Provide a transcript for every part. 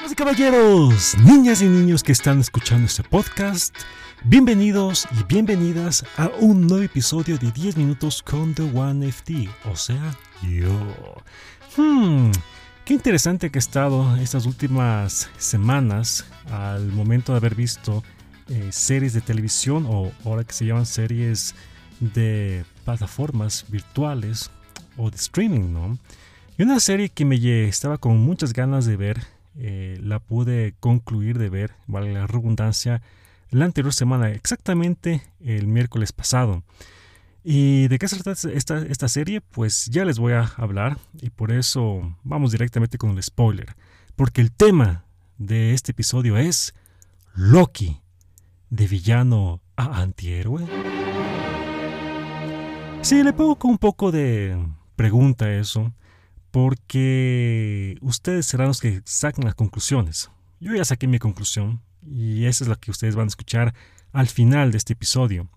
Damas y caballeros, niñas y niños que están escuchando este podcast, bienvenidos y bienvenidas a un nuevo episodio de 10 minutos con The One FT, o sea, yo. Hmm, qué interesante que he estado estas últimas semanas al momento de haber visto eh, series de televisión o ahora que se llaman series de plataformas virtuales o de streaming, ¿no? Y una serie que me estaba con muchas ganas de ver, eh, la pude concluir de ver, vale la redundancia, la anterior semana, exactamente el miércoles pasado. ¿Y de qué se trata esta, esta serie? Pues ya les voy a hablar y por eso vamos directamente con el spoiler. Porque el tema de este episodio es Loki, de villano a antihéroe. Sí, le pongo un poco de pregunta a eso, porque ustedes serán los que saquen las conclusiones. Yo ya saqué mi conclusión y esa es la que ustedes van a escuchar al final de este episodio.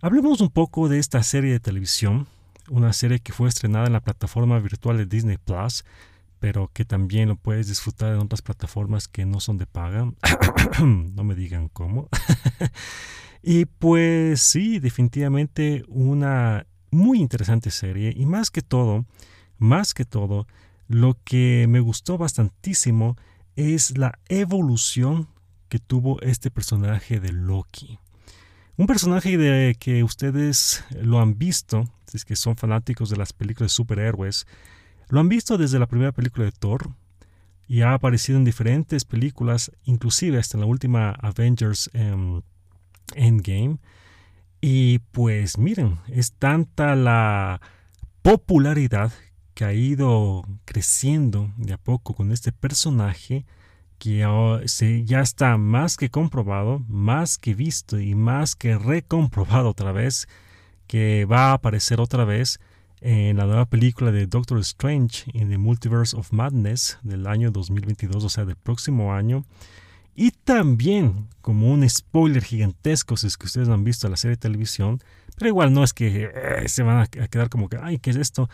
Hablemos un poco de esta serie de televisión, una serie que fue estrenada en la plataforma virtual de Disney Plus, pero que también lo puedes disfrutar en otras plataformas que no son de paga. no me digan cómo. Y pues sí, definitivamente una muy interesante serie y más que todo, más que todo, lo que me gustó bastantísimo es la evolución que tuvo este personaje de Loki. Un personaje de que ustedes lo han visto, si es que son fanáticos de las películas de superhéroes, lo han visto desde la primera película de Thor y ha aparecido en diferentes películas, inclusive hasta en la última Avengers em, Endgame. Y pues miren, es tanta la popularidad que ha ido creciendo de a poco con este personaje que ya está más que comprobado, más que visto y más que recomprobado otra vez, que va a aparecer otra vez en la nueva película de Doctor Strange in the Multiverse of Madness del año 2022, o sea, del próximo año. Y también, como un spoiler gigantesco, si es que ustedes han visto la serie de televisión, pero igual no es que eh, se van a quedar como que, ay, ¿qué es esto?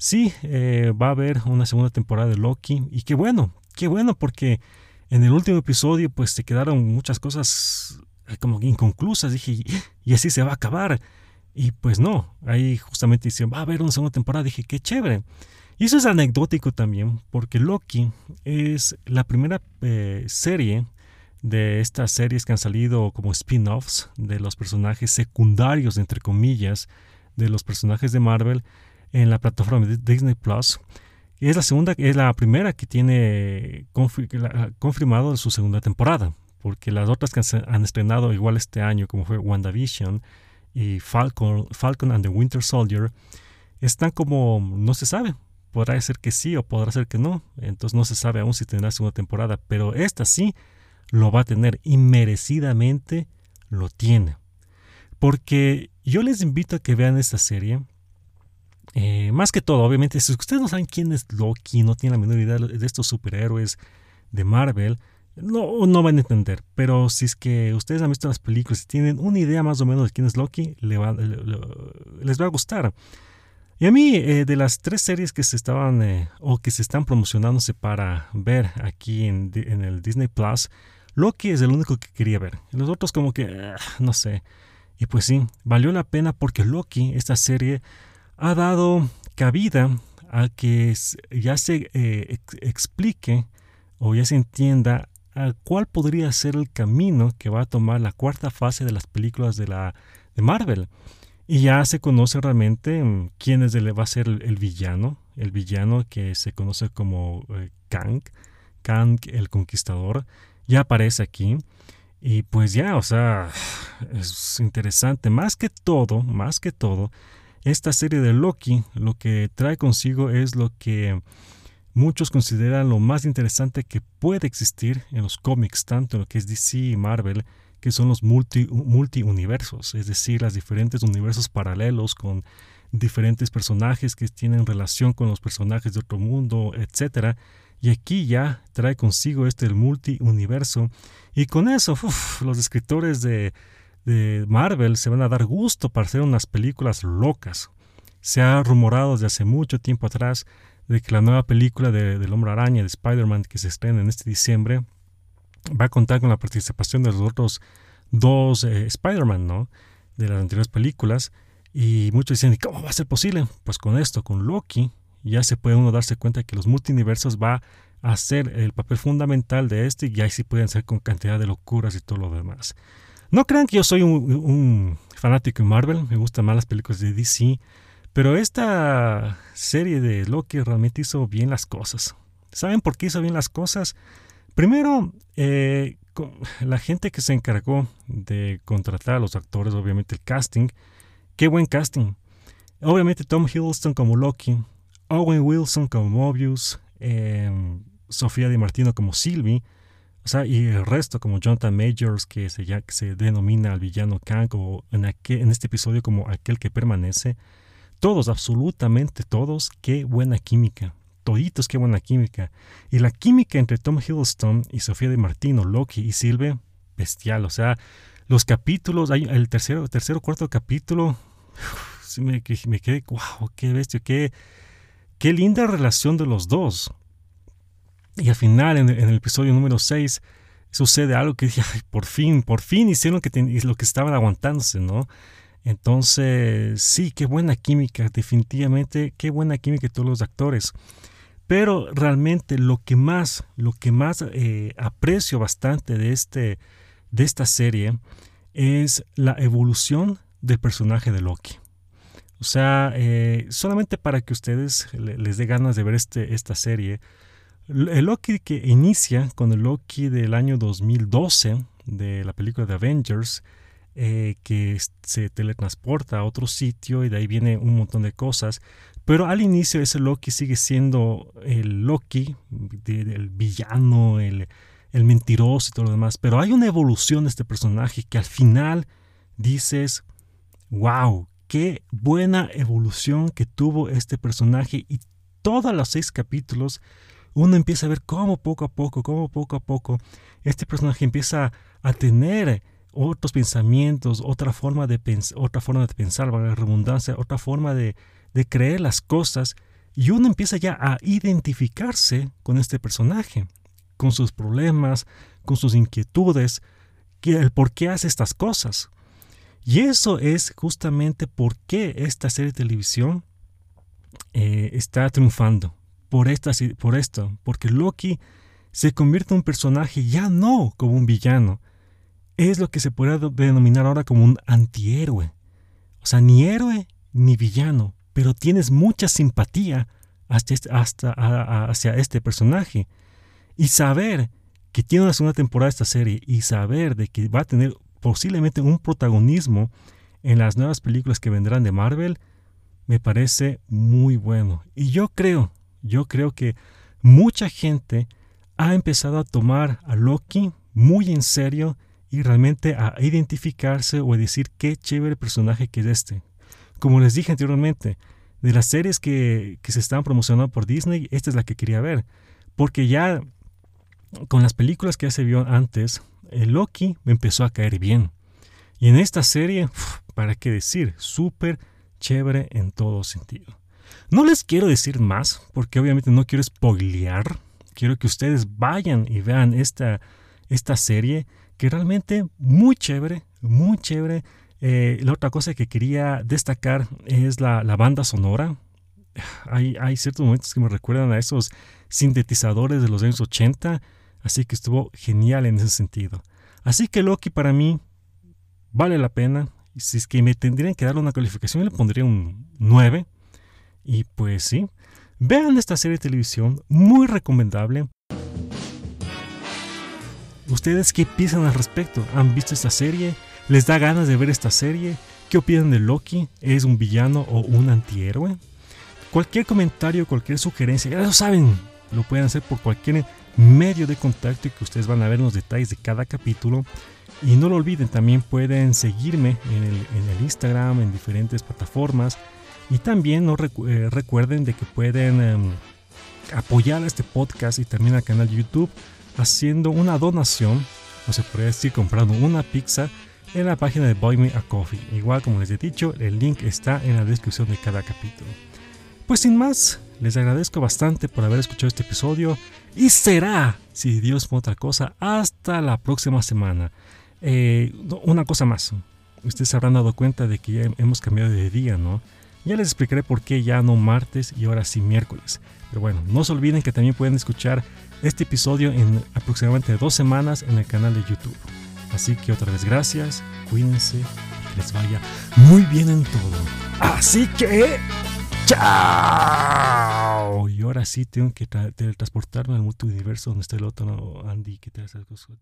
Sí, eh, va a haber una segunda temporada de Loki. Y qué bueno, qué bueno, porque en el último episodio, pues se quedaron muchas cosas eh, como inconclusas. Dije, y así se va a acabar. Y pues no, ahí justamente dicen, va a haber una segunda temporada. Dije, qué chévere. Y eso es anecdótico también, porque Loki es la primera serie de estas series que han salido como spin-offs de los personajes secundarios, entre comillas, de los personajes de Marvel en la plataforma de Disney Plus. Es la segunda, es la primera que tiene confirmado su segunda temporada, porque las otras que han estrenado igual este año, como fue WandaVision y Falcon, Falcon and the Winter Soldier, están como no se sabe. Podrá ser que sí o podrá ser que no. Entonces no se sabe aún si tendrá segunda temporada. Pero esta sí lo va a tener y merecidamente lo tiene. Porque yo les invito a que vean esta serie. Eh, más que todo, obviamente, si ustedes no saben quién es Loki, no tienen la menor idea de estos superhéroes de Marvel, no, no van a entender. Pero si es que ustedes han visto las películas y tienen una idea más o menos de quién es Loki, les va a gustar. Y a mí, eh, de las tres series que se estaban eh, o que se están promocionándose para ver aquí en, en el Disney Plus, Loki es el único que quería ver. Los otros como que, ah, no sé. Y pues sí, valió la pena porque Loki, esta serie, ha dado cabida a que ya se eh, explique o ya se entienda a cuál podría ser el camino que va a tomar la cuarta fase de las películas de, la, de Marvel. Y ya se conoce realmente mm, quién es el, va a ser el, villano, el villano que se conoce como eh, Kang, Kang el Conquistador ya aparece aquí. Y pues ya, o sea, es interesante. Más que todo, más que todo, esta serie de Loki lo que trae consigo es lo que muchos consideran lo más interesante que puede existir en los cómics, tanto en lo que es DC y Marvel, que son los multi, multi-universos, es decir, los diferentes universos paralelos con diferentes personajes que tienen relación con los personajes de otro mundo, etcétera y aquí ya trae consigo este multiuniverso. Y con eso, los escritores de, de Marvel se van a dar gusto para hacer unas películas locas. Se ha rumorado desde hace mucho tiempo atrás de que la nueva película de, del Hombre Araña, de Spider-Man, que se estrena en este diciembre, va a contar con la participación de los otros dos eh, Spider-Man, ¿no? De las anteriores películas. Y muchos dicen, ¿cómo va a ser posible? Pues con esto, con Loki, ya se puede uno darse cuenta que los multiversos va a ser el papel fundamental de este y ahí sí pueden ser con cantidad de locuras y todo lo demás. No crean que yo soy un, fanático de Marvel, me gustan más las películas de DC, pero esta serie de Loki realmente hizo bien las cosas. ¿Saben por qué hizo bien las cosas? Primero, eh, la gente que se encargó de contratar a los actores, obviamente el casting, qué buen casting. Obviamente Tom Hiddleston como Loki, Owen Wilson como Mobius, em, Sofía Di Martino como Sylvie, o sea, y el resto como Jonathan Majors, que se, ya, se denomina al villano Kang, o en, en este episodio como aquel que permanece. Todos, absolutamente todos, qué buena química. Toditos, qué buena química. Y la química entre Tom Hiddleston y Sofía Di Martino, Loki y Sylvie, bestial. O sea, los capítulos, el tercero, tercero cuarto capítulo, me, me quedé, wow, qué bestia, qué, qué linda relación de los dos. Y al final, en, el episodio número 6, sucede algo que dije, por fin, por fin hicieron lo que, estaban aguantándose, ¿no? Entonces, sí, qué buena química, definitivamente, qué buena química de todos los actores. Pero realmente lo que más, lo que más eh, aprecio bastante de, este, de esta serie es la evolución del personaje de Loki. O sea, eh, solamente para que ustedes les dé ganas de ver este, esta serie, el Loki que inicia con el Loki del año 2012 de la película de Avengers, eh, que se teletransporta a otro sitio y de ahí viene un montón de cosas. Pero al inicio ese Loki sigue siendo el Loki, el villano, el, el mentiroso y todo lo demás. Pero hay una evolución de este personaje que al final dices, wow, qué buena evolución que tuvo este personaje y todos los seis capítulos uno empieza a ver cómo poco a poco, cómo poco a poco este personaje empieza a tener otros pensamientos, otra forma de, otra forma de pensar, la redundancia, otra forma de, de creer las cosas y uno empieza ya a identificarse con este personaje, con sus problemas, con sus inquietudes, que el por qué hace estas cosas. Y eso es justamente por qué esta serie de televisión eh, está triunfando por, por esto, porque Loki se convierte en un personaje ya no como un villano, es lo que se podría denominar ahora como un antihéroe. O sea, ni héroe ni villano, pero tienes mucha simpatía hasta, este, hacia este personaje. Y saber que tiene una segunda temporada esta serie y saber de que va a tener posiblemente un protagonismo en las nuevas películas que vendrán de Marvel, me parece muy bueno. Y yo creo yo creo que mucha gente ha empezado a tomar a Loki muy en serio y realmente a identificarse o a decir qué chévere personaje que es este. Como les dije anteriormente, de las series que, se estaban promocionando por Disney, esta es la que quería ver. Porque ya con las películas que ya se vio antes, el Loki me empezó a caer bien. Y en esta serie, para qué decir, súper chévere en todo sentido. No les quiero decir más, porque obviamente no quiero spoilear. Quiero que ustedes vayan y vean esta, esta serie, que realmente muy chévere, muy chévere. Eh, la otra cosa que quería destacar es la, banda sonora. Hay, hay, ciertos momentos que me recuerdan a esos sintetizadores de los años 80, así que estuvo genial en ese sentido. Así que Loki para mí vale la pena. Si es que me tendrían que darle una calificación, le pondría un 9 y pues sí, vean esta serie de televisión, muy recomendable. ¿Ustedes qué piensan al respecto? ¿Han visto esta serie? ¿Les da ganas de ver esta serie? ¿Qué opinan de Loki? ¿Es un villano o un antihéroe? Cualquier comentario, cualquier sugerencia, ya lo saben, lo pueden hacer por cualquier medio de contacto y que ustedes van a ver los detalles de cada capítulo. Y no lo olviden, también pueden seguirme en el, en el Instagram, en diferentes plataformas. Y también no eh, recuerden de que pueden em, apoyar este podcast y también al canal de YouTube haciendo una donación, o se puede decir comprando una pizza en la página de Buy Me a Coffee. Igual como les he dicho, el link está en la descripción de cada capítulo. Pues sin más, Les agradezco bastante por haber escuchado este episodio y será, si Dios pone otra cosa, hasta la próxima semana. Eh, una cosa más, ustedes se habrán dado cuenta de que ya hemos cambiado de día, ¿no? Ya les explicaré por qué ya no martes y ahora sí miércoles. Pero bueno, no se olviden que también pueden escuchar este episodio en aproximadamente dos semanas en el canal de YouTube. Así que otra vez gracias, cuídense y que les vaya muy bien en todo. Así que... ¡Chao! Y ahora sí tengo que transportarme al multiverso donde está el otro Andy que te hace cosas.